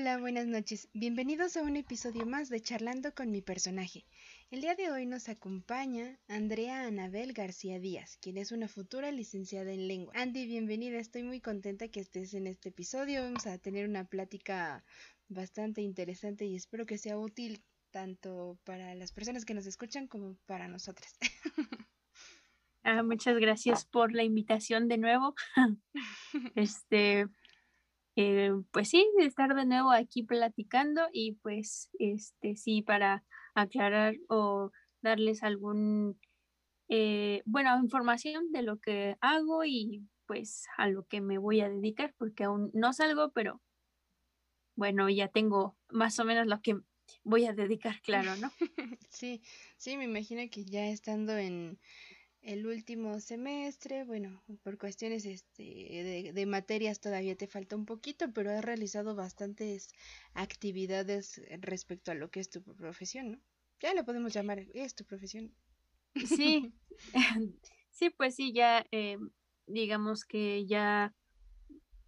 Hola, buenas noches. Bienvenidos a un episodio más de Charlando con mi personaje. El día de hoy nos acompaña Andrea Anabel García Díaz, quien es una futura licenciada en lengua. Andy, bienvenida. Estoy muy contenta que estés en este episodio. Vamos a tener una plática bastante interesante y espero que sea útil tanto para las personas que nos escuchan como para nosotras. Ah, muchas gracias por la invitación de nuevo. este, eh, pues sí, estar de nuevo aquí platicando y pues, este, sí, para aclarar o darles algún, eh, bueno, información de lo que hago y pues a lo que me voy a dedicar, porque aún no salgo, pero bueno, ya tengo más o menos lo que voy a dedicar, claro, ¿no? Sí, sí, me imagino que ya estando en el último semestre, bueno, por cuestiones este, de, materias todavía te falta un poquito, pero has realizado bastantes actividades respecto a lo que es tu profesión, ¿no? Ya lo podemos llamar, es tu profesión. Sí, sí, pues sí, ya eh, digamos que ya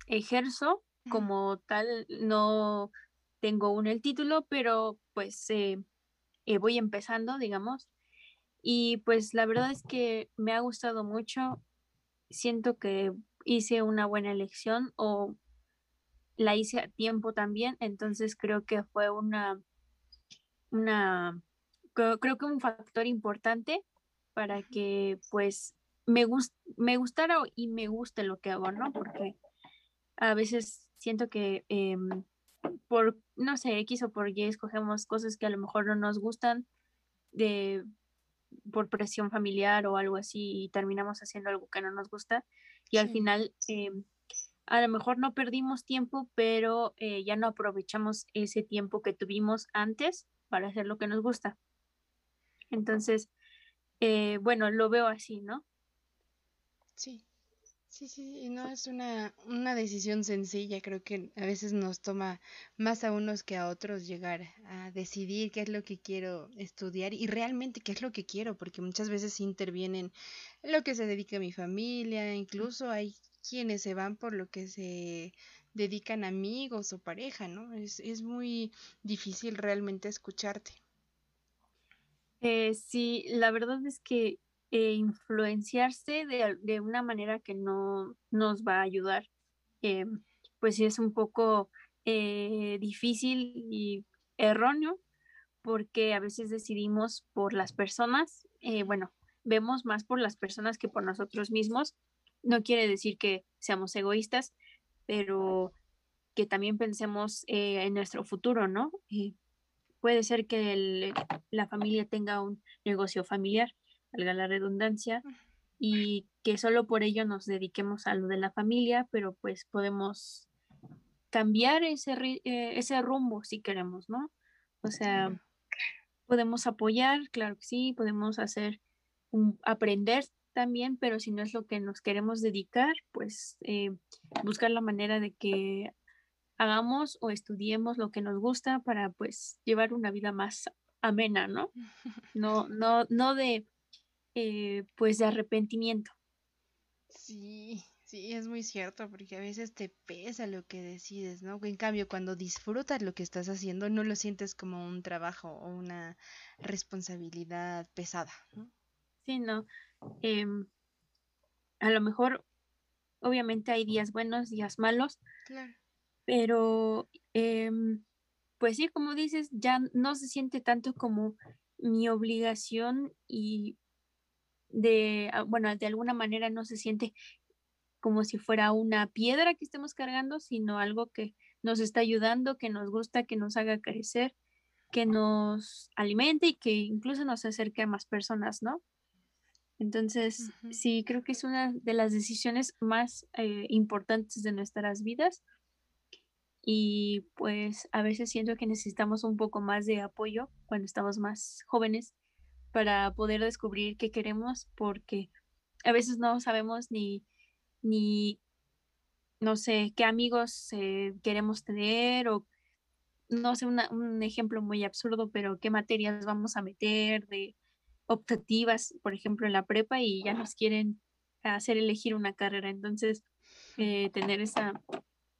ejerzo como tal, no tengo aún el título, pero pues eh, eh, voy empezando, digamos, y pues la verdad es que me ha gustado mucho. Siento que hice una buena elección o la hice a tiempo también. Entonces creo que fue una, una, creo, que un factor importante para que pues me, me gustara y me guste lo que hago, ¿no? Porque a veces siento que em, por, no sé, X o por Y escogemos cosas que a lo mejor no nos gustan de por presión familiar o algo así y terminamos haciendo algo que no nos gusta y al final eh, a lo mejor no perdimos tiempo, pero eh, ya no aprovechamos ese tiempo que tuvimos antes para hacer lo que nos gusta. Entonces, eh, bueno, lo veo así, ¿no? Sí. Sí, sí, no es una, una decisión sencilla, creo que a veces nos toma más a unos que a otros llegar a decidir qué es lo que quiero estudiar y realmente qué es lo que quiero, porque muchas veces intervienen lo que se dedica a mi familia, incluso hay quienes se van por lo que se dedican amigos o pareja, ¿no? Es, es muy difícil realmente escucharte. Eh, sí, la verdad es que eh, influenciarse de, de, una manera que no nos va a ayudar, eh, pues es un poco eh, difícil y erróneo porque a veces decidimos por las personas, bueno, vemos más por las personas que por nosotros mismos. No quiere decir que seamos egoístas, pero que también pensemos en nuestro futuro, ¿no? puede ser que la familia tenga un negocio familiar valga la redundancia, y que solo por ello nos dediquemos a lo de la familia, pero pues podemos cambiar ese, eh, ese rumbo si queremos, ¿no? O sea, podemos apoyar, claro que sí, podemos hacer, aprender también, pero si no es lo que nos queremos dedicar, pues eh, buscar la manera de que hagamos o estudiemos lo que nos gusta para pues llevar una vida más amena, ¿no? No, no, no de eh, pues de arrepentimiento. Sí, sí, es muy cierto, porque a veces te pesa lo que decides, ¿no? En cambio, cuando disfrutas lo que estás haciendo, no lo sientes como un trabajo o una responsabilidad pesada, ¿no? Sí, no. Em, a lo mejor, obviamente hay días buenos, días malos, claro. pero em, pues sí, como dices, ya no se siente tanto como mi obligación y de, ah, bueno, de alguna manera no se siente como si fuera una piedra que estemos cargando, sino algo que nos está ayudando, que nos gusta, que nos haga crecer, que nos alimente y que incluso nos acerque a más personas, ¿no? Entonces, sí, creo que es una de las decisiones más eh, importantes de nuestras vidas y pues a veces siento que necesitamos un poco más de apoyo cuando estamos más jóvenes para poder descubrir qué queremos, porque a veces no sabemos ni, ni no sé, qué amigos eh, queremos tener o no sé, un ejemplo muy absurdo, pero qué materias vamos a meter de optativas, por ejemplo, en la prepa y ya nos quieren hacer elegir una carrera. Entonces, eh, tener esa,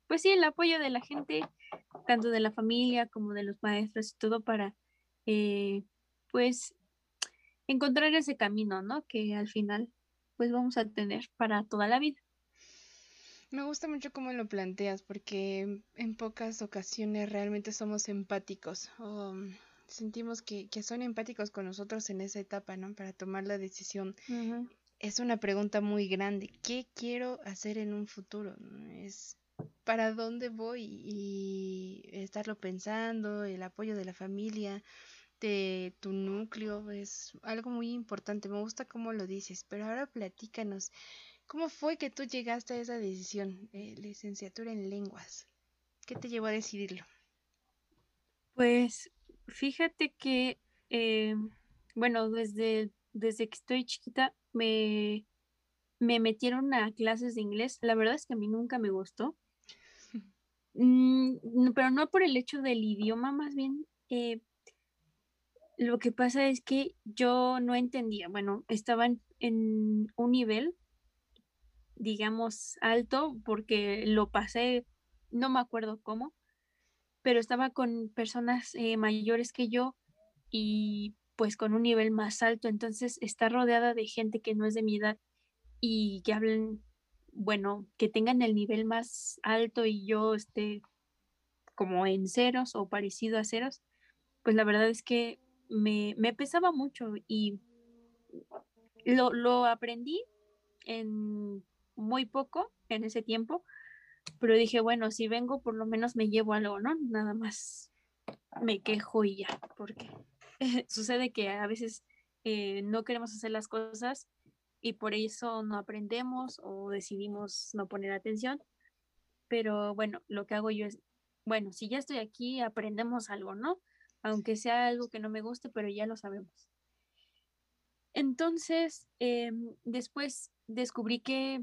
pues sí, el apoyo de la gente tanto de la familia como de los maestros y todo para, eh, pues, encontrar ese camino, ¿no? Que al final, pues, vamos a tener para toda la vida. Me gusta mucho cómo lo planteas, porque en pocas ocasiones realmente somos empáticos o sentimos que, son empáticos con nosotros en esa etapa, ¿no? Para tomar la decisión. Es una pregunta muy grande. ¿Qué quiero hacer en un futuro? Es para dónde voy y estarlo pensando, el apoyo de la familia, de tu núcleo, es algo muy importante. Me gusta cómo lo dices, pero ahora platícanos. ¿Cómo fue que tú llegaste a esa decisión, eh, licenciatura en lenguas? ¿Qué te llevó a decidirlo? Pues fíjate que, eh, bueno, desde, desde que estoy chiquita me, me metieron a clases de inglés. La verdad es que a mí nunca me gustó. Mm, pero no por el hecho del idioma, más bien. Eh, lo que pasa es que yo no entendía, bueno, estaban en un nivel digamos, alto porque lo pasé, no me acuerdo cómo, pero estaba con personas eh, mayores que yo y pues con un nivel más alto, entonces está rodeada de gente que no es de mi edad y que hablen, bueno, que tengan el nivel más alto y yo esté como en ceros o parecido a ceros, pues la verdad es que me, me pesaba mucho y lo, lo aprendí en muy poco en ese tiempo, pero dije, bueno, si vengo por lo menos me llevo algo, ¿no? Nada más me quejo y ya, porque sucede que a veces eh, no queremos hacer las cosas y por eso no aprendemos o decidimos no poner atención. Pero bueno, lo que hago yo es, bueno, si ya estoy aquí, aprendemos algo, ¿no? Aunque sea algo que no me guste, pero ya lo sabemos. Entonces, em, después descubrí que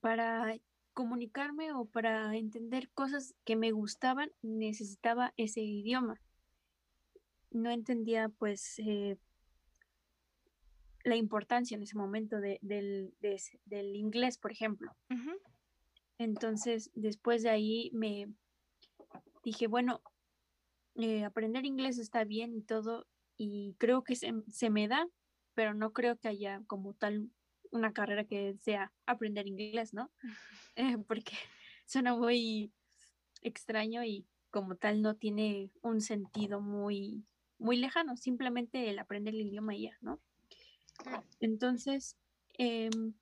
para comunicarme o para entender cosas que me gustaban, necesitaba ese idioma. No entendía pues eh, la importancia en ese momento del, inglés, por ejemplo. Entonces, después de ahí me dije, bueno, eh, aprender inglés está bien y todo, y creo que se, se me da, pero no creo que haya como tal una carrera que sea aprender inglés, ¿no? Eh, porque suena muy extraño y como tal no tiene un sentido muy, muy lejano, simplemente el aprender el idioma y ya, ¿no? Entonces, em,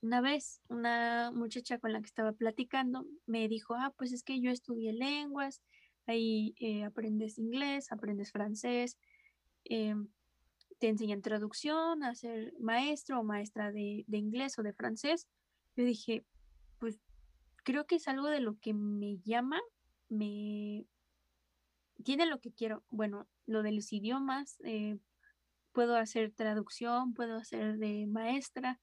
una vez una muchacha con la que estaba platicando me dijo, ah, pues es que yo estudié lenguas, ahí eh, aprendes inglés, aprendes francés, eh, te enseñan traducción, a ser maestro o maestra de, inglés o de francés. Yo dije, pues creo que es algo de lo que me llama, me tiene lo que quiero. Bueno, lo de los idiomas, eh, puedo hacer traducción, puedo hacer de maestra,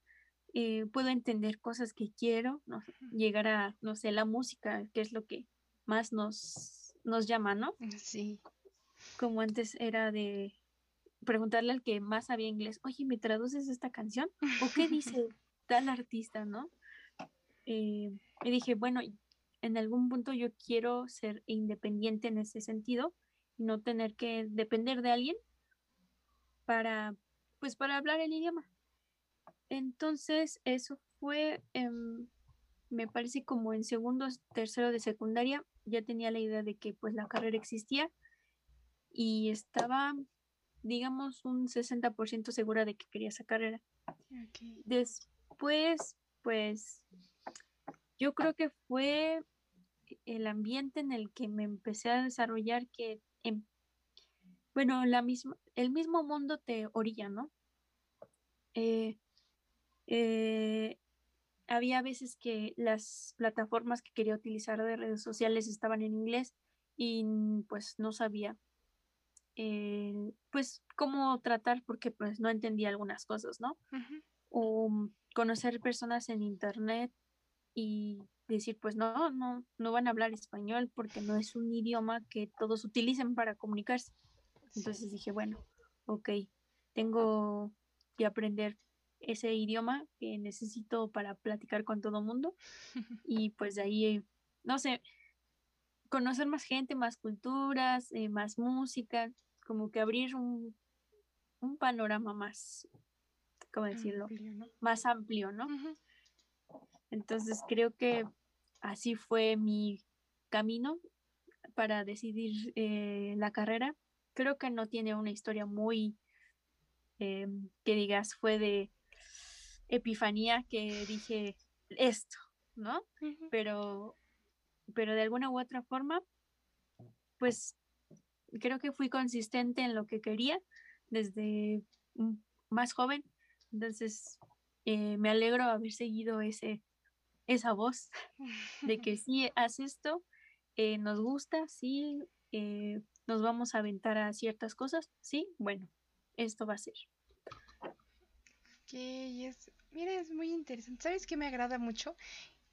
eh, puedo entender cosas que quiero, llegar a, no sé, la música, que es lo que más nos, nos llama, ¿no? Sí. Como antes era de preguntarle al que más sabía inglés, oye, ¿me traduces esta canción? ¿O qué dice tal artista, no? Eh, y dije, bueno, en algún punto yo quiero ser independiente en ese sentido, no tener que depender de alguien para, pues, para hablar el idioma. Entonces, eso fue, me parece como en segundo, tercero de secundaria, ya tenía la idea de que pues la carrera existía y estaba digamos, un 60% segura de que quería esa carrera. Después, pues, yo creo que fue el ambiente en el que me empecé a desarrollar que, em, bueno, la misma, el mismo mundo te orilla, ¿no? Eh, eh, había veces que las plataformas que quería utilizar de redes sociales estaban en inglés y pues no sabía eh, pues cómo tratar porque pues no entendía algunas cosas, ¿no? O conocer personas en internet y decir, pues no, no, no van a hablar español porque no es un idioma que todos utilicen para comunicarse. Entonces dije, bueno, ok, tengo que aprender ese idioma que necesito para platicar con todo mundo y pues de ahí, no sé, conocer más gente, más culturas, eh, más música, como que abrir un, un panorama más, ¿cómo decirlo? Más amplio, ¿no? Entonces creo que así fue mi camino para decidir eh, la carrera. Creo que no tiene una historia muy, eh, que digas, fue de epifanía que dije esto, ¿no? Pero pero de alguna u otra forma, pues creo que fui consistente en lo que quería desde más joven. Entonces, eh, me alegro haber seguido ese, esa voz de que sí, haz esto, eh, nos gusta, sí, eh, nos vamos a aventar a ciertas cosas, sí, bueno, esto va a ser. Ok, es, mira, es muy interesante. ¿Sabes qué me agrada mucho?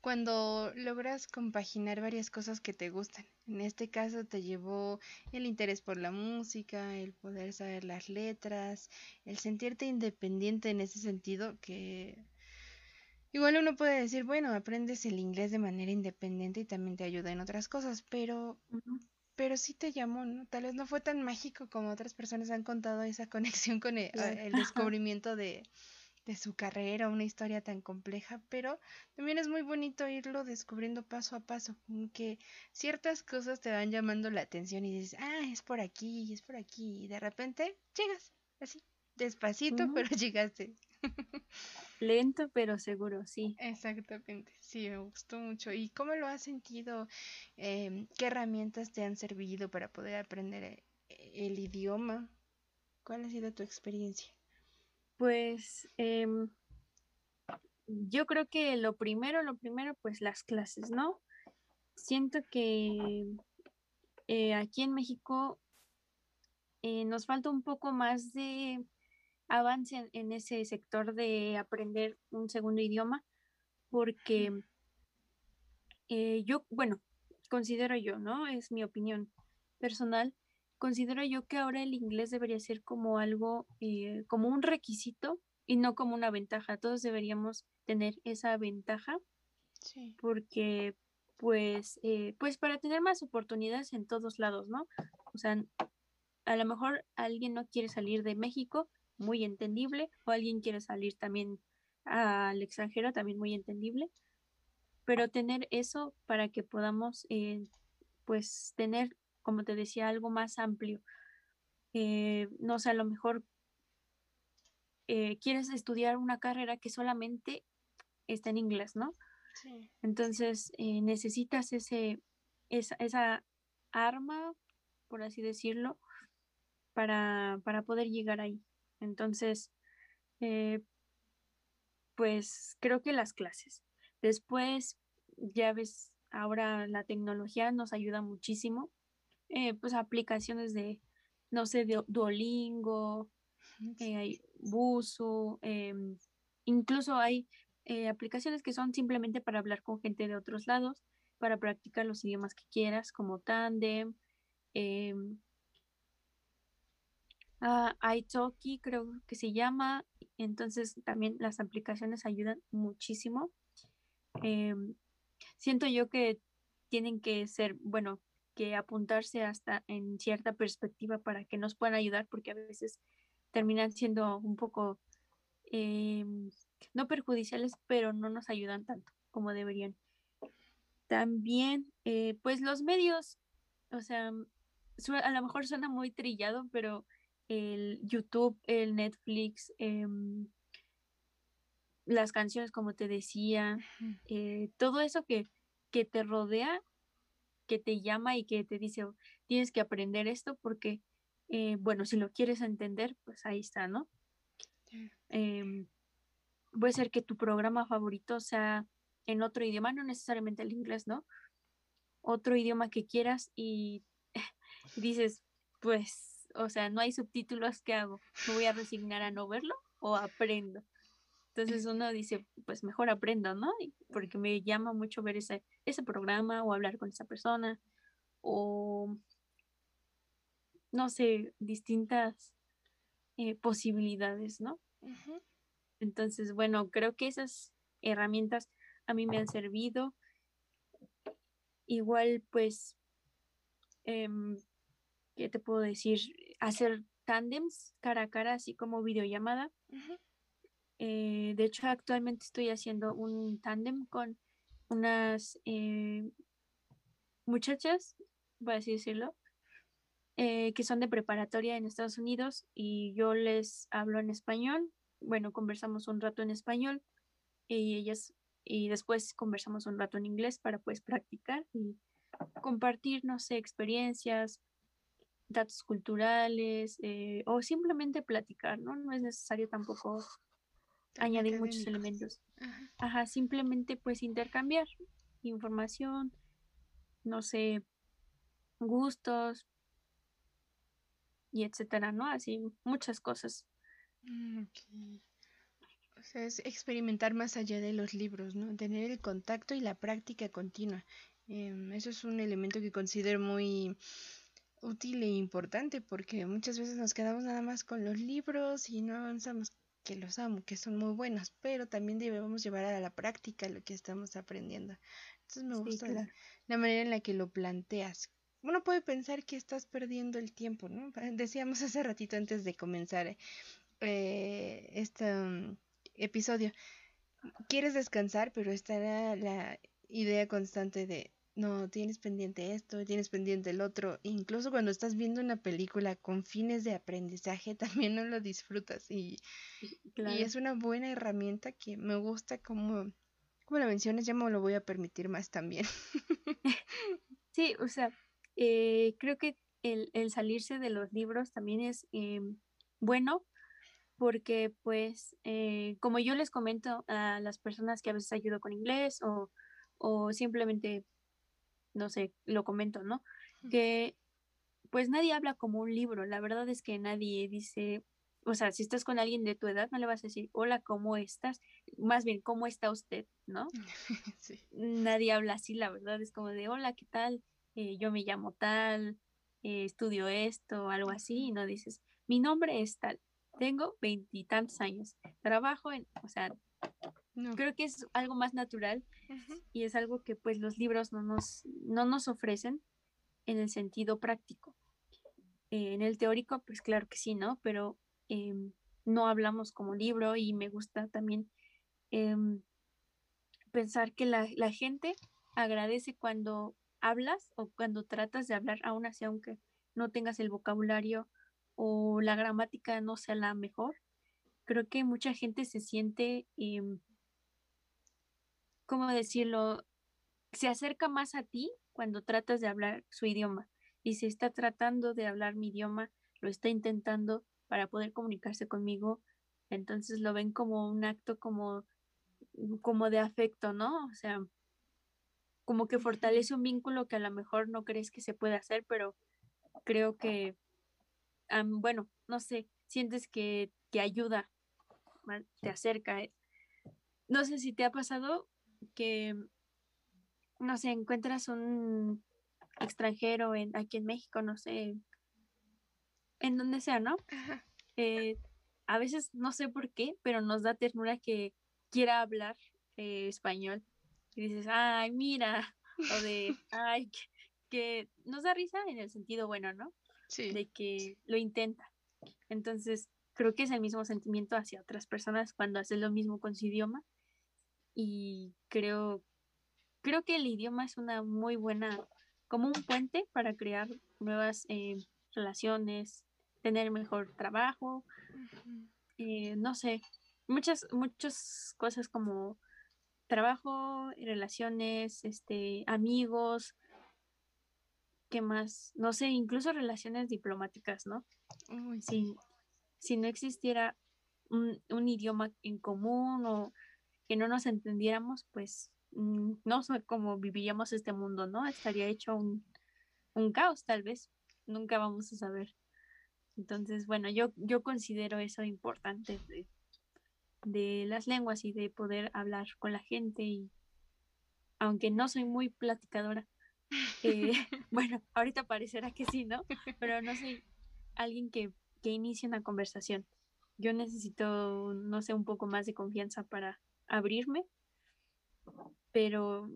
cuando logras compaginar varias cosas que te gustan. En este caso te llevó el interés por la música, el poder saber las letras, el sentirte independiente en ese sentido que igual uno puede decir, bueno, aprendes el inglés de manera independiente y también te ayuda en otras cosas, pero pero sí te llamó, ¿no? Tal vez no fue tan mágico como otras personas han contado esa conexión con el descubrimiento de de su carrera, una historia tan compleja, pero también es muy bonito irlo descubriendo paso a paso, como que ciertas cosas te van llamando la atención y dices, ah, es por aquí, es por aquí, y de repente llegas, así, despacito, pero llegaste. Lento, pero seguro, sí. Exactamente, sí, me gustó mucho. ¿Y cómo lo has sentido? Em, ¿Qué herramientas te han servido para poder aprender eh, el idioma? ¿Cuál ha sido tu experiencia? Pues em, yo creo que lo primero, lo primero, pues las clases, ¿no? Siento que eh, aquí en México eh, nos falta un poco más de avance en, ese sector de aprender un segundo idioma, porque eh, yo, bueno, considero yo, ¿no? Es mi opinión personal, considero yo que ahora el inglés debería ser como algo, eh, como un requisito y no como una ventaja. Todos deberíamos tener esa ventaja porque pues, eh, pues para tener más oportunidades en todos lados, ¿no? O sea, a lo mejor alguien no quiere salir de México, muy entendible, o alguien quiere salir también al extranjero, también muy entendible, pero tener eso para que podamos, eh, pues, tener como te decía, algo más amplio. Eh, no sé, a lo mejor eh, quieres estudiar una carrera que solamente está en inglés, ¿no? Sí. Entonces eh, necesitas ese, esa, esa, arma, por así decirlo, para, para poder llegar ahí. Entonces, pues creo que las clases. Después, ya ves, ahora la tecnología nos ayuda muchísimo eh, pues aplicaciones de, no sé, de Duolingo, eh, hay Busu, em, incluso hay eh, aplicaciones que son simplemente para hablar con gente de otros lados, para practicar los idiomas que quieras, como Tandem, em, uh, Italki creo que se llama, entonces también las aplicaciones ayudan muchísimo. Em, siento yo que tienen que ser, bueno, que apuntarse hasta en cierta perspectiva para que nos puedan ayudar, porque a veces terminan siendo un poco, eh, no perjudiciales, pero no nos ayudan tanto como deberían. También, eh, pues los medios, o sea, a lo mejor suena muy trillado, pero el YouTube, el Netflix, em, las canciones, como te decía, eh, todo eso que, que te rodea que te llama y que te dice, tienes que aprender esto porque, eh, bueno, si lo quieres entender, pues ahí está, ¿no? Em, puede ser que tu programa favorito sea en otro idioma, no necesariamente el inglés, ¿no? Otro idioma que quieras y dices, pues, o sea, no hay subtítulos, ¿qué hago? ¿Me voy a resignar a no verlo o aprendo? Entonces uno dice, pues mejor aprendo, ¿no? Porque me llama mucho ver ese, ese programa o hablar con esa persona o, no sé, distintas eh, posibilidades, ¿no? Entonces, bueno, creo que esas herramientas a mí me han servido. Igual, pues, em, ¿qué te puedo decir? Hacer tándems cara a cara, así como videollamada. Eh, de hecho, actualmente estoy haciendo un tándem con unas eh, muchachas, por así decirlo, eh, que son de preparatoria en Estados Unidos y yo les hablo en español. Bueno, conversamos un rato en español y ellas y después conversamos un rato en inglés para pues practicar y compartir, no sé, experiencias, datos culturales eh, o simplemente platicar, ¿no? No es necesario tampoco añadir muchos elementos. Ajá. simplemente pues intercambiar información, no sé, gustos y etcétera, ¿no? Así muchas cosas. Mm, o sea, es experimentar más allá de los libros, ¿no? Tener el contacto y la práctica continua. Em, eso es un elemento que considero muy útil e importante porque muchas veces nos quedamos nada más con los libros y no avanzamos que los amo, que son muy buenos, pero también debemos llevar a la práctica lo que estamos aprendiendo. Entonces me gusta la, manera en la que lo planteas. Uno puede pensar que estás perdiendo el tiempo, ¿no? Decíamos hace ratito antes de comenzar eh, este um, episodio, quieres descansar, pero estará la idea constante de no, tienes pendiente esto, tienes pendiente el otro. Incluso cuando estás viendo una película con fines de aprendizaje, también no lo disfrutas. Y, y es una buena herramienta que me gusta como, como la mencionas, ya me lo voy a permitir más también. sí, o sea, eh, creo que el, el, salirse de los libros también es eh, bueno porque pues eh, como yo les comento a las personas que a veces ayudo con inglés o, o simplemente no sé, lo comento, ¿no? Que pues nadie habla como un libro, la verdad es que nadie dice, o sea, si estás con alguien de tu edad, no le vas a decir, hola, ¿cómo estás? Más bien, ¿cómo está usted? ¿No? Sí. Nadie habla así, la verdad es como de, hola, ¿qué tal? Eh, yo me llamo tal, eh, estudio esto, algo así, y no dices, mi nombre es tal, tengo veintitantos años, trabajo en, o sea, Creo que es algo más natural y es algo que pues los libros no nos, no nos ofrecen en el sentido práctico. Eh, en el teórico, pues claro que sí, ¿no? Pero em, no hablamos como libro y me gusta también em, pensar que la, la, gente agradece cuando hablas o cuando tratas de hablar, aún así, aunque no tengas el vocabulario o la gramática no sea la mejor. Creo que mucha gente se siente em, ¿cómo decirlo? Se acerca más a ti cuando tratas de hablar su idioma y se está tratando de hablar mi idioma, lo está intentando para poder comunicarse conmigo, entonces lo ven como un acto como, como de afecto, ¿no? O sea, como que fortalece un vínculo que a lo mejor no crees que se puede hacer, pero creo que, bueno, no sé, sientes que, que ayuda, te acerca. No sé si te ha pasado que, no sé, encuentras un extranjero en, aquí en México, no sé, en donde sea, ¿no? Eh, a veces no sé por qué, pero nos da ternura que quiera hablar eh, español. Y dices, ay, mira, o de, ay, que, nos da risa en el sentido bueno, ¿no? Sí. De que lo intenta. Entonces, creo que es el mismo sentimiento hacia otras personas cuando haces lo mismo con su idioma y creo, creo que el idioma es una muy buena, como un puente para crear nuevas eh, relaciones, tener mejor trabajo, eh, no sé, muchas, muchas cosas como trabajo, relaciones, este, amigos, ¿qué más? No sé, incluso relaciones diplomáticas, ¿no? si, si no existiera un, un, idioma en común o que no nos entendiéramos, pues mm, no sé cómo viviríamos este mundo, ¿no? Estaría hecho un, caos tal vez, nunca vamos a saber. Entonces, bueno, yo, yo considero eso importante de, las lenguas y de poder hablar con la gente y aunque no soy muy platicadora, eh, bueno, ahorita parecerá que sí, ¿no? Pero no soy alguien que, que inicie una conversación. Yo necesito, no sé, un poco más de confianza para, abrirme, pero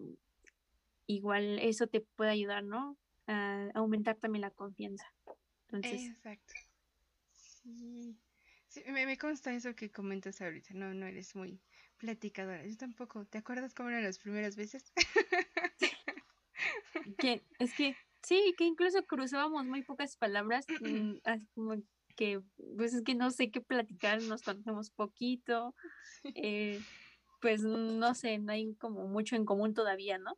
igual eso te puede ayudar, ¿no? A, aumentar también la confianza. Entonces, Exacto. Sí. Sí, me, me consta eso que comentas ahorita. No, no eres muy platicadora. Yo tampoco. ¿Te acuerdas cómo eran las primeras veces? que es que sí, que incluso cruzábamos muy pocas palabras, así como que pues es que no sé qué platicar, nos conocemos poquito, eh, pues no sé, no hay como mucho en común todavía, ¿no?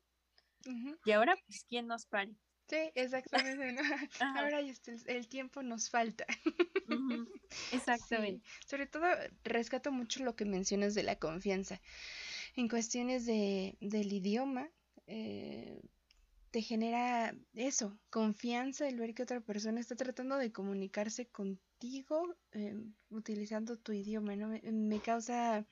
Y ahora, pues, ¿quién nos pare? Sí, exactamente. ¿no? Ahora ya está, el, el tiempo nos falta. Ujú, Exactamente. Sí, sobre todo rescato mucho lo que mencionas de la confianza. En cuestiones de, del idioma, eh, te genera eso, confianza el ver que otra persona está tratando de comunicarse contigo eh, utilizando tu idioma, ¿no? Me, me causa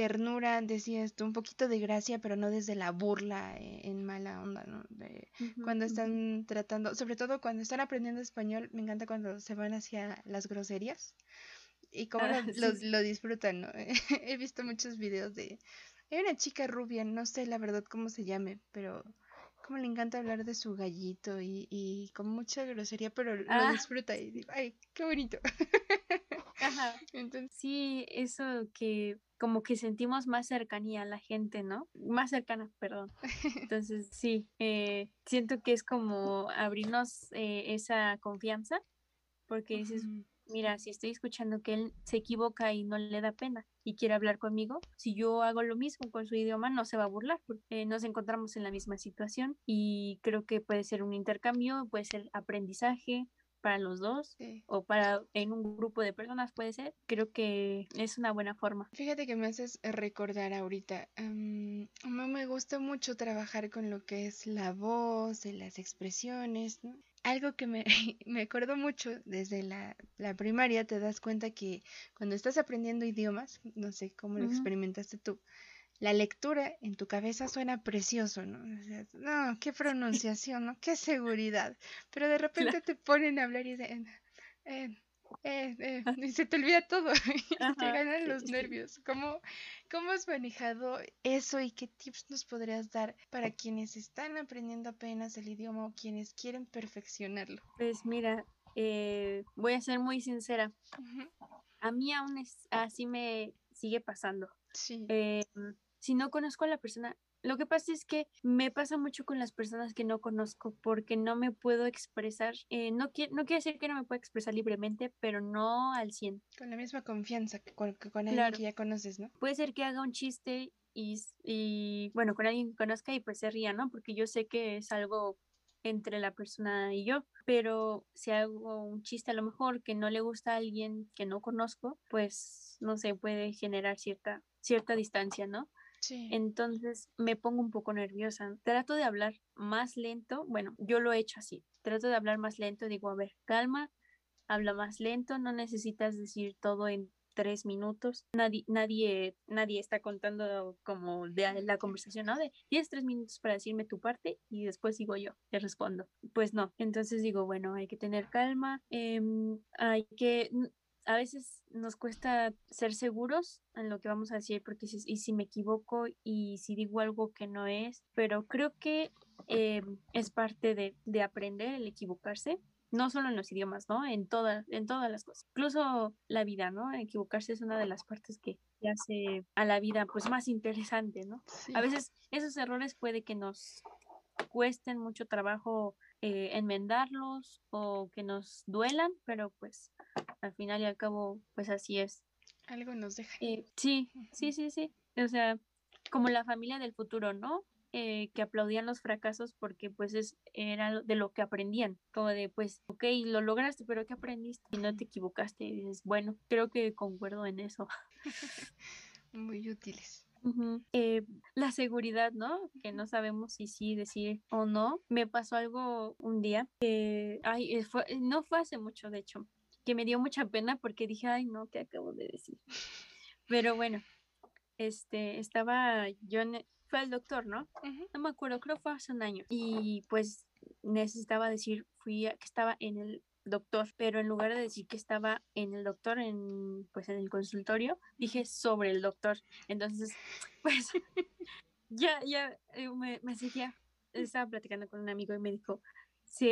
ternura, decías tú, un poquito de gracia, pero no desde la burla eh, en mala onda, ¿no? De- cuando están tratando, sobre todo cuando están aprendiendo español, me encanta cuando se van hacia las groserías y cómo Ah, lo, sí, lo- sí. lo disfrutan, ¿no? He visto muchos videos de... Hay una chica rubia, no sé la verdad cómo se llame, pero como le encanta hablar de su gallito y, y con mucha grosería, pero lo Ah, disfruta y digo, ay, qué bonito. ajá. Entonces, Sí, eso que como que sentimos más cercanía a la gente, ¿no? Más cercana, perdón. Entonces, sí, eh, siento que es como abrirnos eh, esa confianza, porque dices, mira, si estoy escuchando que él se equivoca y no le da pena y quiere hablar conmigo, si yo hago lo mismo con su idioma, no se va a burlar, porque nos encontramos en la misma situación y creo que puede ser un intercambio, puede ser aprendizaje para los dos sí. o para en un grupo de personas puede ser. Creo que es una buena forma. Fíjate que me haces recordar ahorita. mí me gusta mucho trabajar con lo que es la voz, y las expresiones, ¿no? Algo que me, me acuerdo mucho desde la, la primaria, te das cuenta que cuando estás aprendiendo idiomas, no sé cómo lo experimentaste tú, la lectura en tu cabeza suena precioso, ¿no? O sea, no, qué pronunciación, ¿no? Qué seguridad. Pero de repente Claro. te ponen a hablar y de, eh, eh, eh, y se te olvida todo y te ganan sí, los sí. nervios. ¿Cómo, ¿Cómo has manejado eso y qué tips nos podrías dar para quienes están aprendiendo apenas el idioma o quienes quieren perfeccionarlo? Pues mira, eh, voy a ser muy sincera. A mí aún es, así me sigue pasando. Sí, Eh, si no conozco a la persona, lo que pasa es que me pasa mucho con las personas que no conozco porque no me puedo expresar. eh, no, quiere, no quiere decir que no me pueda expresar libremente, pero no al 100. con la misma confianza que con, que con alguien Claro. que ya conoces, ¿no? puede ser que haga un chiste y, y, bueno, con alguien que conozca y pues se ría, ¿no? Porque yo sé que es algo entre la persona y yo, pero si hago un chiste a lo mejor que no le gusta a alguien que no conozco, pues no sé, puede generar cierta, cierta distancia, ¿no? Entonces me pongo un poco nerviosa. Trato de hablar más lento, bueno, yo lo he hecho así, trato de hablar más lento, digo, a ver, calma, habla más lento, no necesitas decir todo en tres minutos. Nadie, nadie, nadie está contando como de la conversación, ¿no? De tienes tres minutos para decirme tu parte y después digo yo, te respondo. Pues no. Entonces digo, bueno, hay que tener calma, em, hay que a veces nos cuesta ser seguros en lo que vamos a decir porque si, y si me equivoco y si digo algo que no es, pero creo que eh, es parte de, de aprender el equivocarse no solo en los idiomas, ¿no? En todas, en todas las cosas. Incluso la vida, ¿no? Equivocarse es una de las partes que hace a la vida pues más interesante, ¿no? Sí. A veces esos errores puede que nos cuesten mucho trabajo eh, enmendarlos o que nos duelan, pero pues al final y al cabo pues así es. Algo nos deja. Eh, sí, sí, sí, sí. O sea, como la familia del futuro, ¿no? Eh, que aplaudían los fracasos porque pues es, era de lo que aprendían, como de pues, ok, lo lograste, pero ¿qué aprendiste? Y no te equivocaste, y dices, bueno, creo que concuerdo en eso. Muy útiles. Uh -huh. eh, la seguridad, ¿no? Que no sabemos si sí decir o no. Me pasó algo un día que, ay, fue, no fue hace mucho, de hecho, que me dio mucha pena porque dije, ay, no, ¿qué acabo de decir? Pero bueno, este, estaba yo, en, fue al doctor, ¿no? Uh -huh. No me acuerdo, creo que fue hace un año. Y pues necesitaba decir, fui a, que estaba en el doctor, pero en lugar de decir que estaba en el doctor, en, pues en el consultorio, dije sobre el doctor. Entonces, pues ya, ya me, me seguía, estaba platicando con un amigo y me dijo,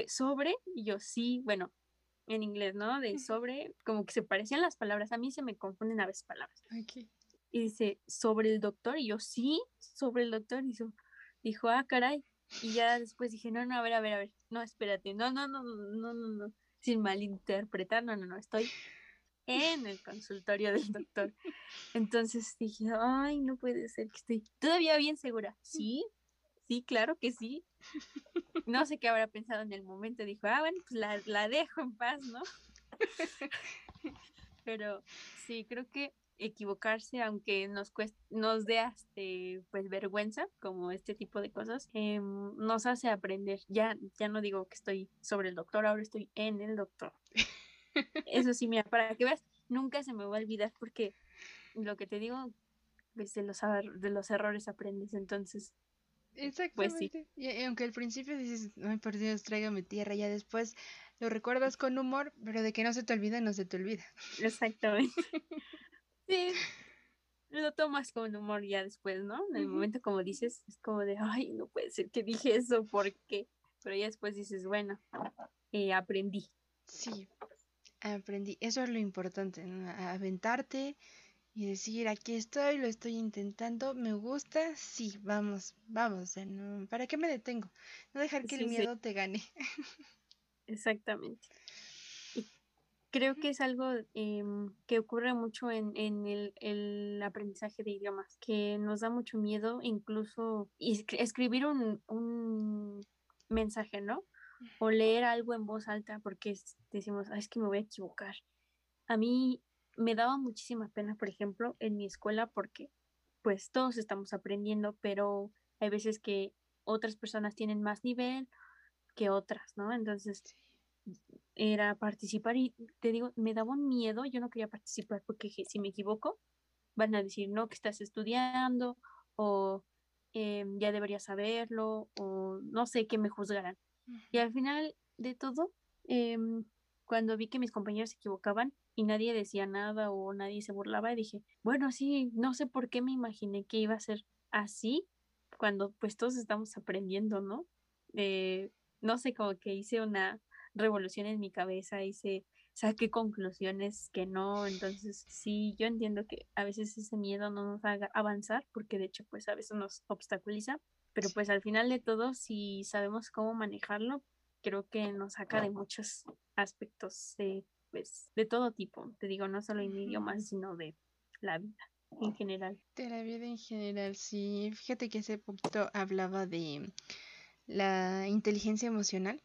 sobre, y yo sí, bueno, en inglés, ¿no? De sobre, como que se parecían las palabras. A mí se me confunden a veces palabras. Y dice, sobre el doctor, y yo sí, sobre el doctor. Y yo, dijo, ah, caray. Y ya después dije, no, no, a ver, a ver, a ver, no, espérate, no, no, no, no, no, no, sin malinterpretar, no, no, no, estoy en el consultorio del doctor. Entonces dije, ay, no puede ser que estoy todavía bien segura. Sí, sí, claro que sí. No sé qué habrá pensado en el momento. Dijo, ah, bueno, pues la, la dejo en paz, ¿no? Pero sí, creo que equivocarse, aunque nos cueste, nos dé este, pues vergüenza, como este tipo de cosas, em, nos hace aprender. Ya, ya no digo que estoy sobre el doctor, ahora estoy en el doctor. Eso sí, mira, para que veas, nunca se me va a olvidar porque lo que te digo, pues los, de los errores aprendes, entonces. Exactamente. Pues sí. y, aunque al principio dices, ay, por Dios, tráigame tierra, ya después lo recuerdas con humor, pero de que no se te olvida, no se te olvida. Exactamente. sí, lo tomas con humor ya después, ¿no? En el momento, como dices, es como de, ay, no puede ser que dije eso, ¿por qué? Pero ya después dices, bueno, eh, aprendí. Sí, aprendí. Eso es lo importante, aventarte y decir, aquí estoy, lo estoy intentando, me gusta, sí, vamos, vamos, ¿para qué me detengo? No dejar que el miedo te gane. Exactamente. creo que es algo em, que ocurre mucho en, el, el, aprendizaje de idiomas, que nos da mucho miedo incluso escribir un, un mensaje, ¿no? o leer algo en voz alta porque decimos, es que me voy a equivocar. A mí me daba muchísima pena, por ejemplo, en mi escuela porque pues todos estamos aprendiendo, pero hay veces que otras personas tienen más nivel que otras, ¿no? Entonces era participar y te digo, me daba un miedo, yo no quería participar porque si me equivoco, van a decir, no, que estás estudiando o em, ya deberías saberlo o no sé, que me juzgarán. Y al final de todo, em, cuando vi que mis compañeros se equivocaban y nadie decía nada o nadie se burlaba, dije, bueno, sí, no sé por qué me imaginé que iba a ser así cuando pues todos estamos aprendiendo, ¿no? Eh, no sé, como que hice una revolución en mi cabeza, hice, saqué conclusiones que no, entonces sí, yo entiendo que a veces ese miedo no nos haga avanzar, porque de hecho pues a veces nos obstaculiza, pero pues al final de todo, si sabemos cómo manejarlo, creo que nos saca de muchos aspectos de, pues, de todo tipo. Te digo, no solo en idiomas, sino de la vida en general. De la vida en general, sí. Fíjate que hace poquito hablaba de la inteligencia emocional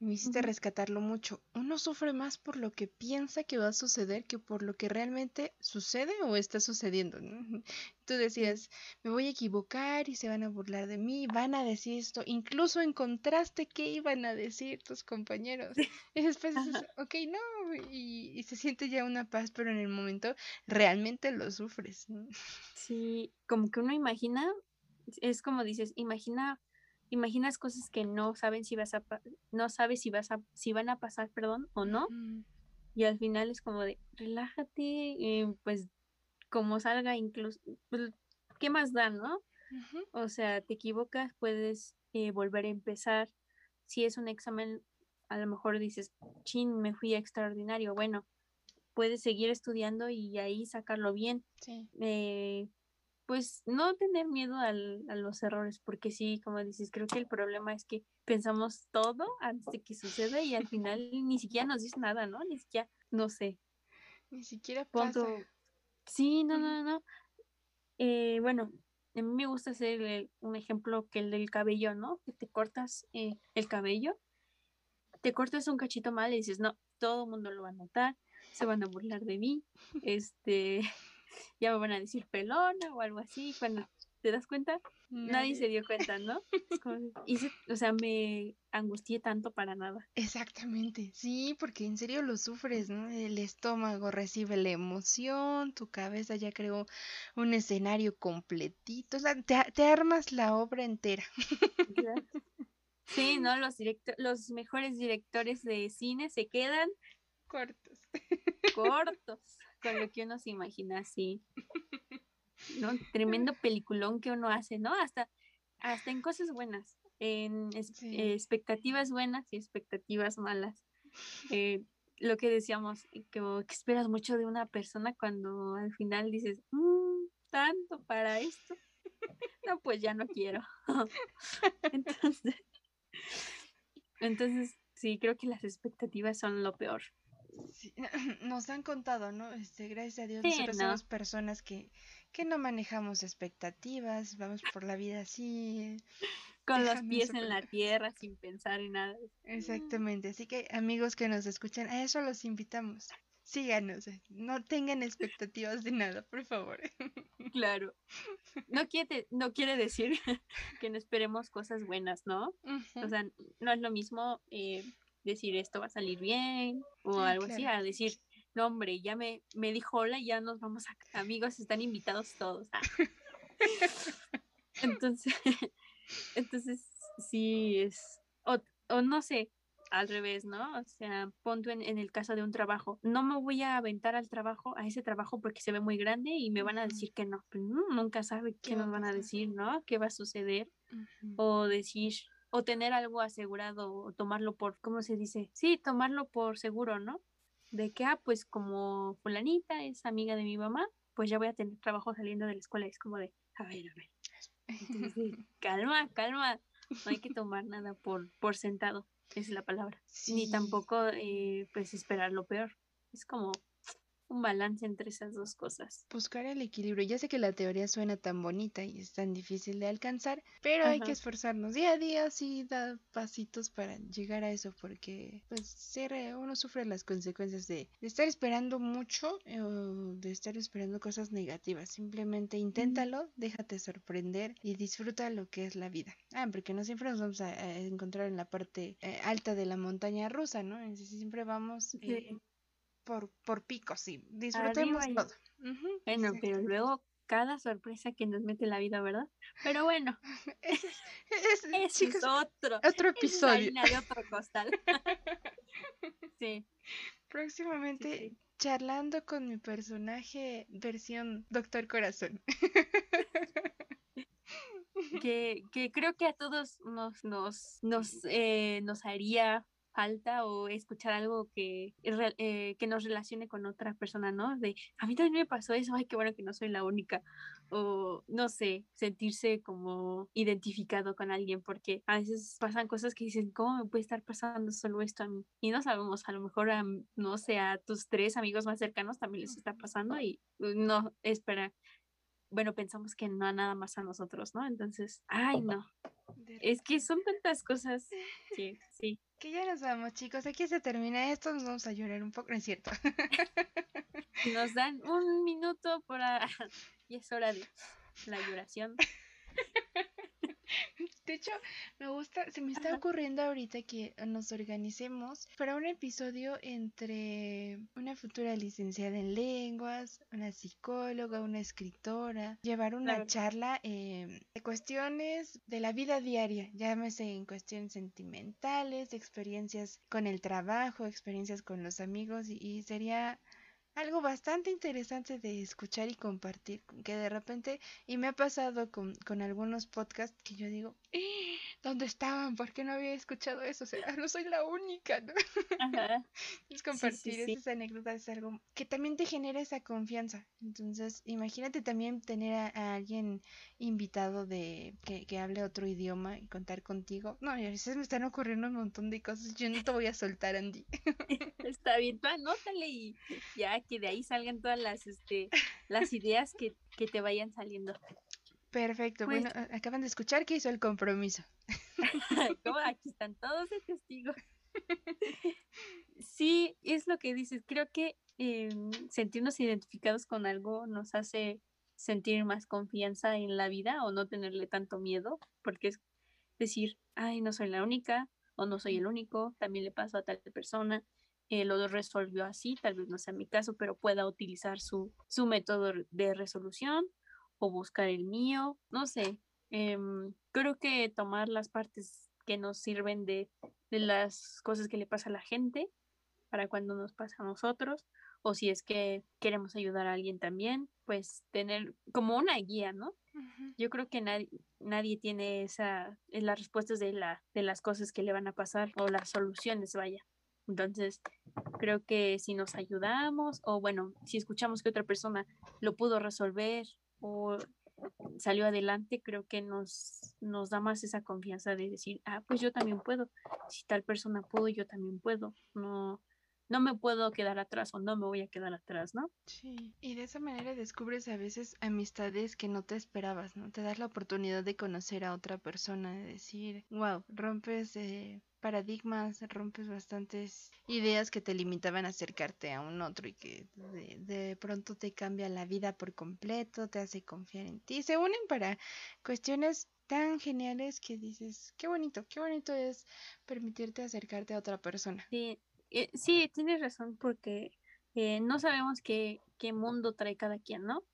me hiciste rescatarlo mucho. Uno sufre más por lo que piensa que va a suceder que por lo que realmente sucede o está sucediendo. Tú decías, me voy a equivocar y se van a burlar de mí, van a decir esto. Incluso encontraste qué iban a decir tus compañeros. Y después dices, ok, no, y, se siente ya una paz, pero en el momento realmente lo sufres. Sí, como que uno imagina, es como dices, imagina imaginas cosas que no saben si vas a no sabes si vas a si van a pasar, perdón, o no. Y al final es como de relájate, eh, pues como salga incluso pues, ¿qué más da, no? O sea, te equivocas, puedes eh, volver a empezar. Si es un examen, a lo mejor dices, chin, me fui extraordinario. Bueno, puedes seguir estudiando y ahí sacarlo bien. Sí. Eh, pues no tener miedo a los errores, porque sí, como dices, creo que el problema es que pensamos todo antes de que suceda y al final ni siquiera nos dice nada, ¿no? Ni siquiera, no sé. Ni siquiera pasa. Sí, no, no, no. Eh, bueno, a mí me gusta hacer un ejemplo que el del cabello, ¿no? Que te cortas eh, el cabello, te cortas un cachito mal y dices, no, todo el mundo lo va a notar, se van a burlar de mí, este, ya me van a decir pelona o algo así. Cuando te das cuenta, nadie, se dio cuenta, ¿no? o sea, me angustié tanto para nada. Exactamente, sí, porque en serio lo sufres, ¿no? El estómago recibe la emoción, tu cabeza ya creó un escenario completito, o sea, te, armas la obra entera. Sí, ¿no? Los, los mejores directores de cine se quedan cortos. Cortos con lo que uno se imagina así. ¿no? Tremendo peliculón que uno hace, ¿no? Hasta, hasta en cosas buenas. en expectativas buenas y expectativas malas. Eh, lo que decíamos, que, que, esperas mucho de una persona cuando al final dices, mm, tanto para esto. No, pues ya no quiero. entonces, entonces, sí, creo que las expectativas son lo peor. nos han contado, ¿no? Este, gracias a Dios, nosotros somos personas que, que no manejamos expectativas, vamos por la vida así. Con los pies en la tierra, sin pensar en nada. Exactamente, así que amigos que nos escuchan, a eso los invitamos. Síganos, eh, no tengan expectativas de nada, por favor. Claro. No quiere, no quiere decir que no esperemos cosas buenas, ¿no? O sea, no es lo mismo eh, decir esto va a salir bien o algo así, a decir, no hombre, ya me, me dijo hola, ya nos vamos a, amigos, están invitados todos. Ah. entonces, entonces sí es, o, o, no sé, al revés, ¿no? O sea, ponte en, en, el caso de un trabajo, no me voy a aventar al trabajo, a ese trabajo porque se ve muy grande y me van a decir que no, pues, nunca sabe qué, nos van a decir, ¿no? ¿Qué va a suceder? O decir, o tener algo asegurado o tomarlo por, ¿cómo se dice? Sí, tomarlo por seguro, ¿no? De que, ah, pues como fulanita es amiga de mi mamá, pues ya voy a tener trabajo saliendo de la escuela. Es como de, a ver, a ver. calma, calma. No hay que tomar nada por, por sentado, es la palabra. Ni tampoco, eh, pues, esperar lo peor. Es como, un balance entre esas dos cosas. Buscar el equilibrio. Ya sé que la teoría suena tan bonita y es tan difícil de alcanzar, pero hay que esforzarnos día a día, sí, da pasitos para llegar a eso, porque pues uno sufre las consecuencias de, estar esperando mucho eh, o de estar esperando cosas negativas. Simplemente inténtalo, déjate sorprender y disfruta lo que es la vida. Ah, porque no siempre nos vamos a, encontrar en la parte eh, alta de la montaña rusa, ¿no? Siempre vamos... Eh, por, por picos, sí. Disfrutemos todo. bueno, pero luego cada sorpresa que nos mete la vida, ¿verdad? Pero bueno, ese es, otro, otro episodio. de otro costal. sí. Próximamente charlando con mi personaje versión Doctor Corazón. que, que creo que a todos nos, nos, nos, eh, nos haría falta o escuchar algo que, eh, que nos relacione con otra persona, ¿no? De, a mí también me pasó eso, ay, qué bueno que no soy la única. O, no sé, sentirse como identificado con alguien, porque a veces pasan cosas que dicen, ¿cómo me puede estar pasando solo esto a mí? Y no sabemos, a lo mejor, a, no sé, a tus tres amigos más cercanos también les está pasando y no, espera, bueno, pensamos que no a nada más a nosotros, ¿no? Entonces, ay, no. Es que son tantas cosas que sí. Que ya nos vamos, chicos. Aquí se termina esto. Nos vamos a llorar un poco, ¿no es cierto? Nos dan un minuto para. y es hora de la lloración. De hecho, me gusta, se me está ocurriendo ahorita que nos organicemos para un episodio entre una futura licenciada en lenguas, una psicóloga, una escritora, llevar una charla eh, de cuestiones de la vida diaria, llámese en cuestiones sentimentales, experiencias con el trabajo, experiencias con los amigos y sería algo bastante interesante de escuchar y compartir, que de repente, y me ha pasado con, con algunos podcasts que yo digo. ¿Dónde estaban? ¿Por qué no había escuchado eso? O sea, no soy la única, ¿no? es compartir esas anécdotas es algo que también te genera esa confianza. Entonces, imagínate también tener a, alguien invitado de que, que, hable otro idioma y contar contigo. No, a veces me están ocurriendo un montón de cosas. Yo no te voy a soltar, Andy. Está bien, tú anótale y ya que de ahí salgan todas las, este, las ideas que, que te vayan saliendo. Perfecto. bueno, pues acaban de escuchar que hizo el compromiso. Aquí están todos de testigos. sí, es lo que dices. Creo que em, sentirnos identificados con algo nos hace sentir más confianza en la vida o no tenerle tanto miedo, porque es decir, ay, no soy la única o no soy el único, también le pasó a tal persona, eh, lo resolvió así, tal vez no sea mi caso, pero pueda utilizar su, su método de resolución o buscar el mío, no sé. Em, creo que tomar las partes que nos sirven de, de, las cosas que le pasa a la gente para cuando nos pasa a nosotros o si es que queremos ayudar a alguien también, pues tener como una guía, ¿no? Yo creo que nadie, nadie tiene esa, las respuestas de, la, de las cosas que le van a pasar o las soluciones, vaya. Entonces, creo que si nos ayudamos o bueno, si escuchamos que otra persona lo pudo resolver o salió adelante, creo que nos, nos da más esa confianza de decir, ah, pues yo también puedo. Si tal persona pudo, yo también puedo. No, no me puedo quedar atrás o no me voy a quedar atrás, ¿no? Sí, y de esa manera descubres a veces amistades que no te esperabas, ¿no? Te das la oportunidad de conocer a otra persona, de decir, wow, rompes eh, paradigmas, rompes bastantes ideas que te limitaban a acercarte a un otro y que de, de, pronto te cambia la vida por completo, te hace confiar en ti. Se unen para cuestiones tan geniales que dices, qué bonito, qué bonito es permitirte acercarte a otra persona. Sí, eh, sí, tienes razón, porque eh, no sabemos qué, qué mundo trae cada quien, ¿no?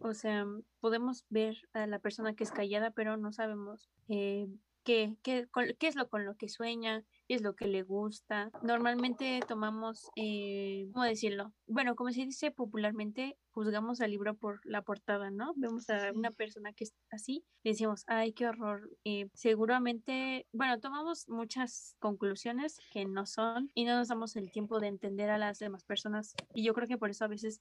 O sea, podemos ver a la persona que es callada, pero no sabemos eh, qué, qué, qué es lo con lo que sueña, qué es lo que le gusta. Normalmente tomamos, eh, ¿cómo decirlo? Bueno, como se dice popularmente, juzgamos al libro por la portada, ¿no? Vemos a una persona que es así y decimos, ay, qué horror. Eh, seguramente, bueno, tomamos muchas conclusiones que no son y no nos damos el tiempo de entender a las demás personas. Y yo creo que por eso a veces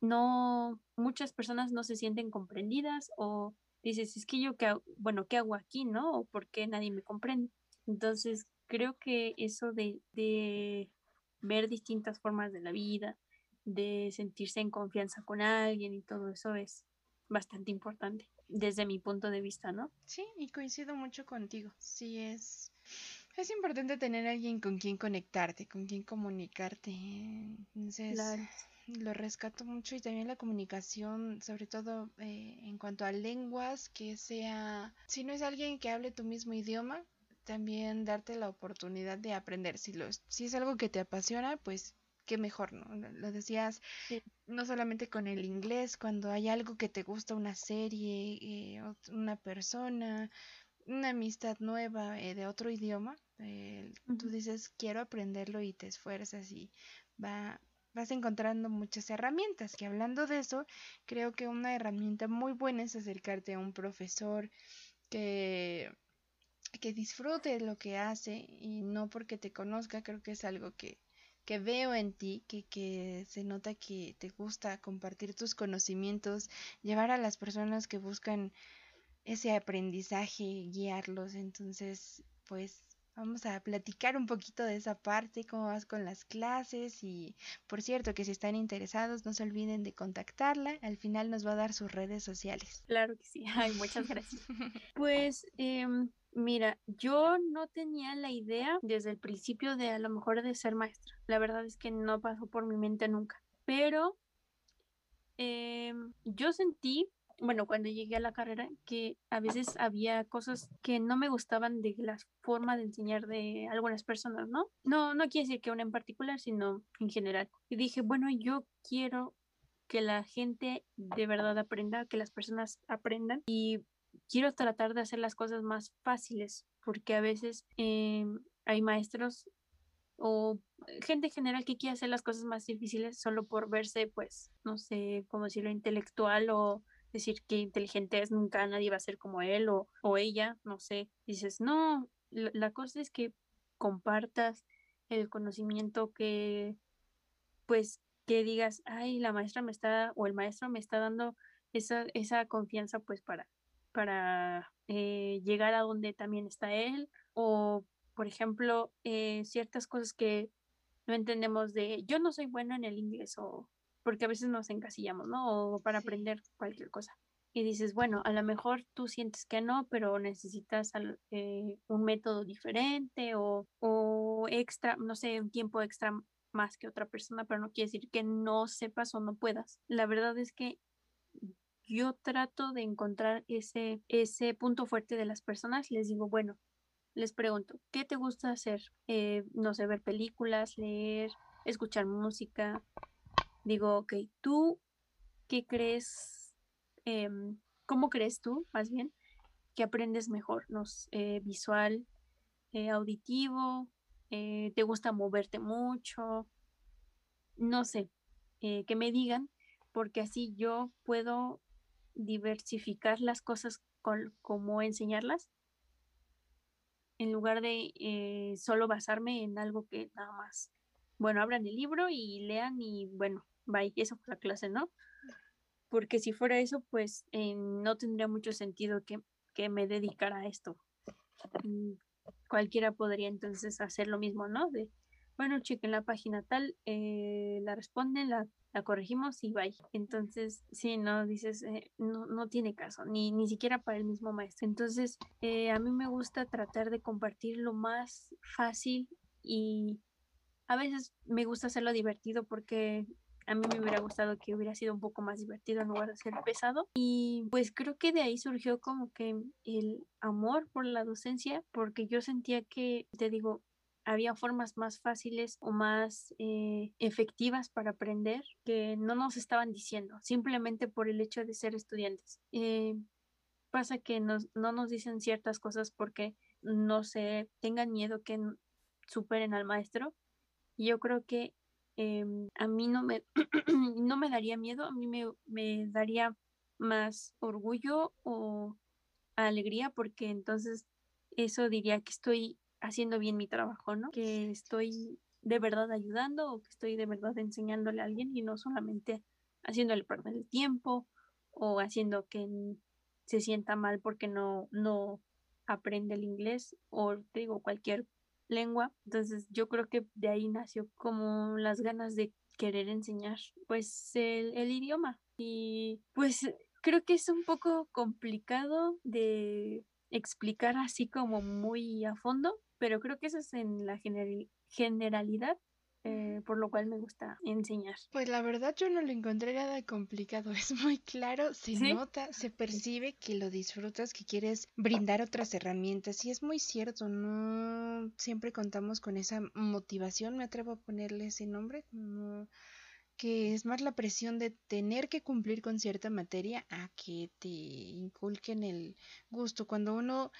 no, muchas personas no se sienten comprendidas o dices, es que yo, qué bueno, ¿qué hago aquí, no? ¿O por qué nadie me comprende? Entonces, creo que eso de, de ver distintas formas de la vida, de sentirse en confianza con alguien y todo eso es bastante importante desde mi punto de vista, ¿no? Sí, y coincido mucho contigo. Sí, es, es importante tener alguien con quien conectarte, con quien comunicarte. Entonces, lo rescato mucho y también la comunicación, sobre todo eh, en cuanto a lenguas, que sea, si no es alguien que hable tu mismo idioma, también darte la oportunidad de aprender. Si, lo, si es algo que te apasiona, pues qué mejor, ¿no? Lo decías no solamente con el inglés, cuando hay algo que te gusta, una serie, eh, una persona, una amistad nueva eh, de otro idioma, tú dices quiero aprenderlo y te esfuerzas y va, vas encontrando muchas herramientas. Que hablando de eso, creo que una herramienta muy buena es acercarte a un profesor que, que disfrute lo que hace y no porque te conozca, creo que es algo que, que veo en ti, que, que se nota que te gusta compartir tus conocimientos, llevar a las personas que buscan ese aprendizaje, guiarlos. Entonces, pues Vamos a platicar un poquito de esa parte, cómo vas con las clases y por cierto que si están interesados no se olviden de contactarla, al final nos va a dar sus redes sociales. Claro que sí, ay, muchas gracias. pues em, mira, yo no tenía la idea desde el principio de a lo mejor de ser maestra, la verdad es que no pasó por mi mente nunca, pero em, yo sentí bueno, cuando llegué a la carrera, que a veces había cosas que no me gustaban de la forma de enseñar de algunas personas, ¿no? No, no quiere decir que una en particular, sino en general. Y dije, bueno, yo quiero que la gente de verdad aprenda, que las personas aprendan y quiero tratar de hacer las cosas más fáciles, porque a veces eh, hay maestros o gente en general que quiere hacer las cosas más difíciles solo por verse, pues, no sé, como decirlo, intelectual o decir que inteligente es, nunca nadie va a ser como él o, o ella, no sé. Dices, no, la, cosa es que compartas el conocimiento que, pues, que digas, ay, la maestra me está, o el maestro me está dando esa, esa confianza, pues, para, para eh, llegar a donde también está él, o, por ejemplo, eh, ciertas cosas que no entendemos de, yo no soy bueno en el inglés, o porque a veces nos encasillamos, ¿no? O para aprender cualquier cosa. Y dices, bueno, a lo mejor tú sientes que no, pero necesitas eh, un método diferente o, o extra, no sé, un tiempo extra más que otra persona, pero no quiere decir que no sepas o no puedas. La verdad es que yo trato de encontrar ese, ese punto fuerte de las personas. Les digo, bueno, les pregunto, ¿qué te gusta hacer? Eh, no sé, ver películas, leer, escuchar música, digo, ok, ¿tú qué crees, em, cómo crees tú, más bien, que aprendes mejor? ¿Nos, eh, ¿Visual, eh, auditivo te gusta moverte mucho, no sé, que me digan, porque así yo puedo diversificar las cosas con, como enseñarlas en lugar de eh, solo basarme en algo que nada más, bueno, abran el libro y lean y bueno, bye, eso fue la clase, ¿no? Porque si fuera eso, pues eh, no tendría mucho sentido que, que me dedicara a esto. Mm, cualquiera podría entonces hacer lo mismo, ¿no? De, bueno, chequen la página tal, eh, la responden, la, corregimos y bye. Entonces, sí, no, dices, eh, no, no tiene caso, ni, ni siquiera para el mismo maestro. Entonces, eh, a mí me gusta tratar de compartir lo más fácil y a veces me gusta hacerlo divertido porque a mí me hubiera gustado que hubiera sido un poco más divertido en lugar de ser pesado. Y pues creo que de ahí surgió como que el amor por la docencia, porque yo sentía que, te digo, había formas más fáciles o más eh, efectivas para aprender que no nos estaban diciendo, simplemente por el hecho de ser estudiantes. Eh, pasa que nos, no nos dicen ciertas cosas porque no se tengan miedo que superen al maestro. Yo creo que eh, a mí no me, no me daría miedo, a mí me, me daría más orgullo o alegría porque entonces eso diría que estoy haciendo bien mi trabajo, ¿no? Que estoy de verdad ayudando o que estoy de verdad enseñándole a alguien y no solamente haciéndole perder el tiempo o haciendo que se sienta mal porque no, no aprende el inglés o digo cualquier lengua. Entonces yo creo que de ahí nació como las ganas de querer enseñar pues el idioma. Y pues creo que es un poco complicado de explicar así como muy a fondo, pero creo que eso es en la generalidad eh, por lo cual me gusta enseñar. Pues la verdad yo no lo encontré nada complicado, es muy claro, se nota, se percibe que lo disfrutas, que quieres brindar otras herramientas y es muy cierto, no siempre contamos con esa motivación, me atrevo a ponerle ese nombre, que es más la presión de tener que cumplir con cierta materia a que te inculquen el gusto. Cuando uno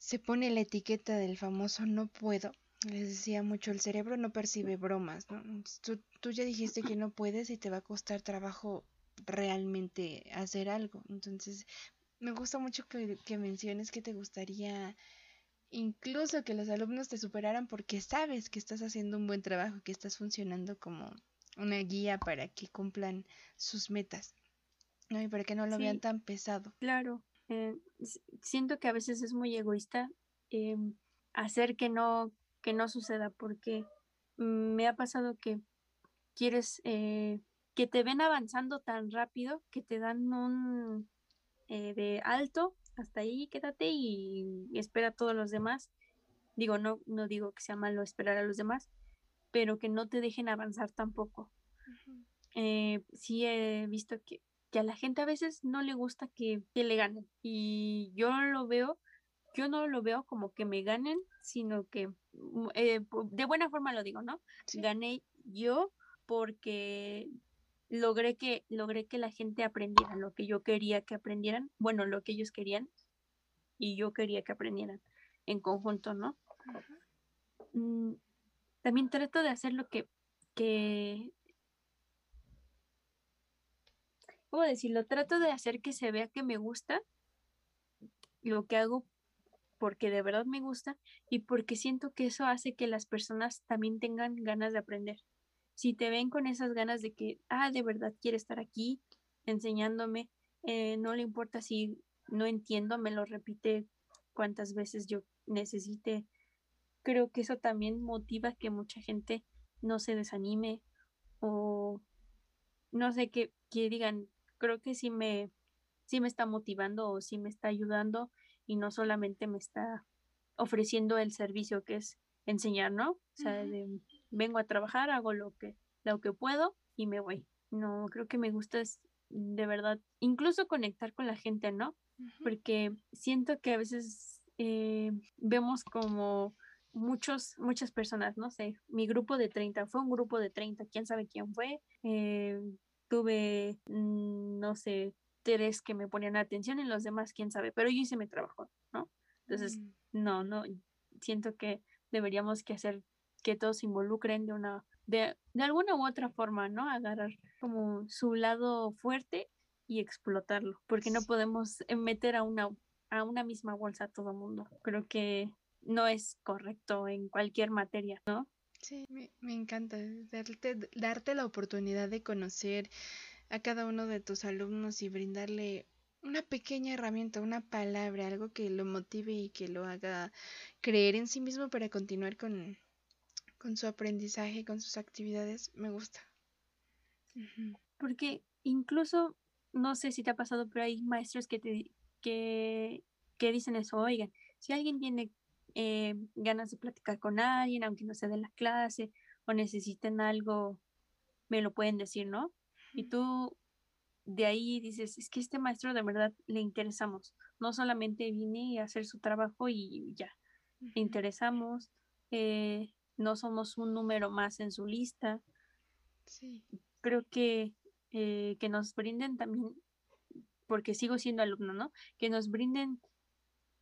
se pone la etiqueta del famoso no puedo, les decía mucho, el cerebro no percibe bromas, ¿no? Tú, tú, ya dijiste que no puedes y te va a costar trabajo realmente hacer algo. Entonces, me gusta mucho que, que menciones que te gustaría incluso que los alumnos te superaran porque sabes que estás haciendo un buen trabajo, que estás funcionando como una guía para que cumplan sus metas, ¿no? Y para que no lo vean tan pesado. Claro, eh, siento que a veces es muy egoísta eh, hacer que no que no suceda porque me ha pasado que quieres eh, que te ven avanzando tan rápido que te dan un eh, de alto hasta ahí quédate y, espera a todos los demás digo no no digo que sea malo esperar a los demás pero que no te dejen avanzar tampoco. Sí he visto que, que, a la gente a veces no le gusta que, que le ganen y yo lo veo yo no lo veo como que me ganen, sino que mm, eh, de buena forma lo digo, ¿no? Gané yo porque logré que logré que la gente aprendiera lo que yo quería que aprendieran, bueno, lo que ellos querían y yo quería que aprendieran en conjunto, ¿no? Mm, también trato de hacer lo que, que ¿cómo decirlo? Trato de hacer que se vea que me gusta lo que hago porque de verdad me gusta y porque siento que eso hace que las personas también tengan ganas de aprender. Si te ven con esas ganas de que, ah, de verdad quiere estar aquí enseñándome, eh, no le importa si no entiendo, me lo repite cuantas veces yo necesite. Creo que eso también motiva que mucha gente no se desanime o no sé, que, que digan, creo que sí me, sí me está motivando o sí me está ayudando y no solamente me está ofreciendo el servicio que es enseñar, ¿no? O sea, vengo a trabajar, hago lo que, lo que puedo y me voy. No, creo que me gusta es de verdad, incluso conectar con la gente, ¿no? Porque siento que a veces eh, vemos como muchos, muchas personas, no sé, mi grupo de 30 fue un grupo de 30, quién sabe quién fue. Eh, tuve, mm, no sé, tres que me ponían atención y los demás quién sabe, pero yo hice mi trabajo, ¿no? Entonces, mm. no, no, siento que deberíamos que hacer que todos se involucren de una, de, de alguna u otra forma, ¿no? Agarrar como su lado fuerte y explotarlo, porque no podemos eh, meter a una, a una misma bolsa a todo mundo. Creo que no es correcto en cualquier materia, ¿no? Sí, me, me encanta darte, darte la oportunidad de conocer a cada uno de tus alumnos y brindarle una pequeña herramienta, una palabra, algo que lo motive y que lo haga creer en sí mismo para continuar con, con su aprendizaje, con sus actividades, me gusta. Porque incluso, no sé si te ha pasado, pero hay maestros que te que, que dicen eso, oigan, si alguien tiene eh, ganas de platicar con alguien, aunque no sea de la clase, o necesiten algo, me lo pueden decir, ¿no? Y tú de ahí dices, es que este maestro de verdad le interesamos, no solamente vine a hacer su trabajo y ya, le interesamos, eh, no somos un número más en su lista. Sí. Creo que, eh, que nos brinden también, porque sigo siendo alumno, ¿no? Que nos brinden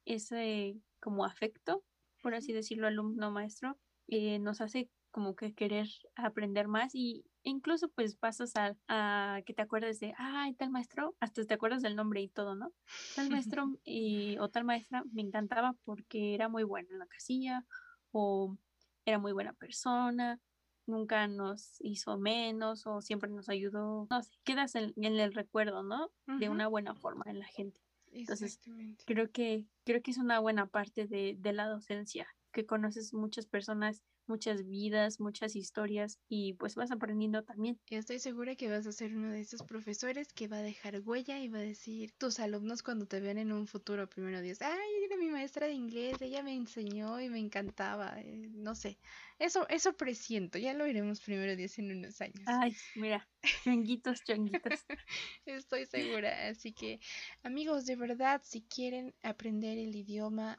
ese como afecto, por así decirlo, alumno maestro, eh, nos hace como que querer aprender más y incluso pues pasas a, que te acuerdes de, ay, tal maestro, hasta te acuerdas del nombre y todo, ¿no? Tal maestro y, o tal maestra me encantaba porque era muy buena en la casilla o era muy buena persona, nunca nos hizo menos o siempre nos ayudó, no sé, quedas en, el recuerdo, ¿no? De una buena forma en la gente. Entonces, creo que, creo que es una buena parte de, de la docencia, que conoces muchas personas muchas vidas, muchas historias y pues vas aprendiendo también. Estoy segura que vas a ser uno de esos profesores que va a dejar huella y va a decir tus alumnos cuando te vean en un futuro, primero Dios, ay, era mi maestra de inglés, ella me enseñó y me encantaba, eh, no sé, eso, eso presiento, ya lo veremos primero Dios en unos años. Ay, mira, chonguitos, chonguitos. estoy segura, así que amigos, de verdad, si quieren aprender el idioma,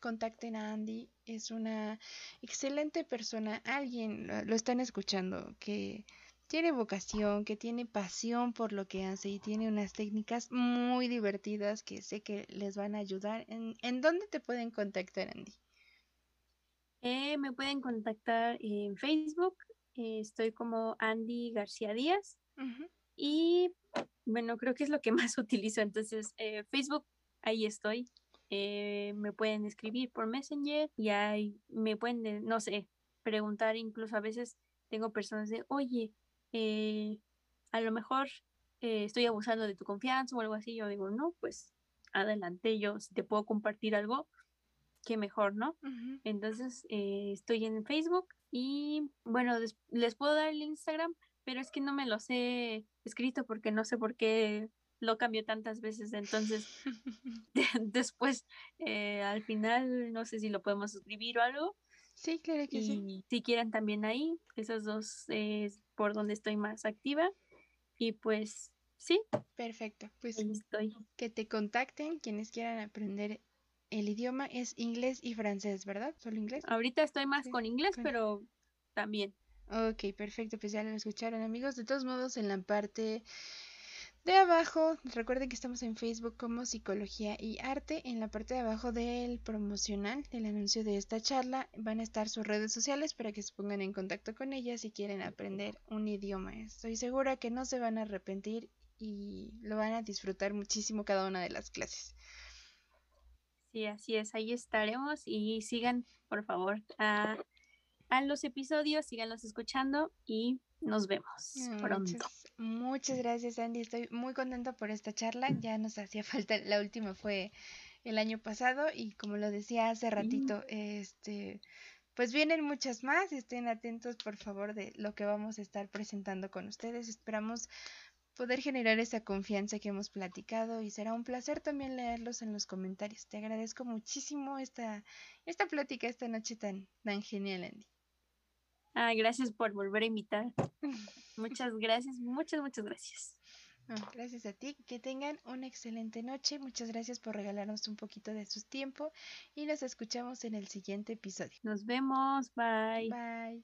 contacten a Andy. Es una excelente persona. Alguien lo, están escuchando que tiene vocación, que tiene pasión por lo que hace y tiene unas técnicas muy divertidas que sé que les van a ayudar. ¿En, ¿en dónde te pueden contactar, Andy? Eh, me pueden contactar en Facebook. Eh, estoy como Andy García Díaz. Y bueno, creo que es lo que más utilizo. Entonces, eh, Facebook, ahí estoy. Eh, me pueden escribir por Messenger y ahí me pueden, no sé, preguntar, incluso a veces tengo personas de, oye, eh, a lo mejor eh, estoy abusando de tu confianza o algo así, yo digo, no, pues adelante, yo si te puedo compartir algo, qué mejor, ¿no? Entonces, estoy en Facebook y bueno, les puedo dar el Instagram, pero es que no me los he escrito porque no sé por qué lo cambió tantas veces, entonces después eh, al final no sé si lo podemos escribir o algo. Sí, claro que sí. Si quieren también ahí, esas dos es por donde estoy más activa. Y pues sí. Perfecto, pues estoy. que te contacten quienes quieran aprender el idioma es inglés y francés, ¿verdad? ¿Solo inglés? Ahorita estoy más con inglés, pero también. Ok, perfecto, pues ya lo escucharon amigos. De todos modos, en la parte de abajo, recuerden que estamos en Facebook como Psicología y Arte. En la parte de abajo del promocional, del anuncio de esta charla, van a estar sus redes sociales para que se pongan en contacto con ellas si quieren aprender un idioma. Estoy segura que no se van a arrepentir y lo van a disfrutar muchísimo cada una de las clases. Sí, así es, ahí estaremos y sigan, por favor, a, a los episodios, síganlos escuchando y nos vemos pronto. Muchas, gracias, Andy. Estoy muy contenta por esta charla. Ya nos hacía falta, la última fue el año pasado y como lo decía hace ratito, este pues vienen muchas más, estén atentos por favor de lo que vamos a estar presentando con ustedes. Esperamos poder generar esa confianza que hemos platicado y será un placer también leerlos en los comentarios. Te agradezco muchísimo esta, esta plática esta noche tan, tan genial, Andy. Ah, gracias por volver a invitar. Muchas gracias, muchas, muchas gracias. gracias a ti. Que tengan una excelente noche. Muchas gracias por regalarnos un poquito de su tiempo y nos escuchamos en el siguiente episodio. Nos vemos. Bye. Bye.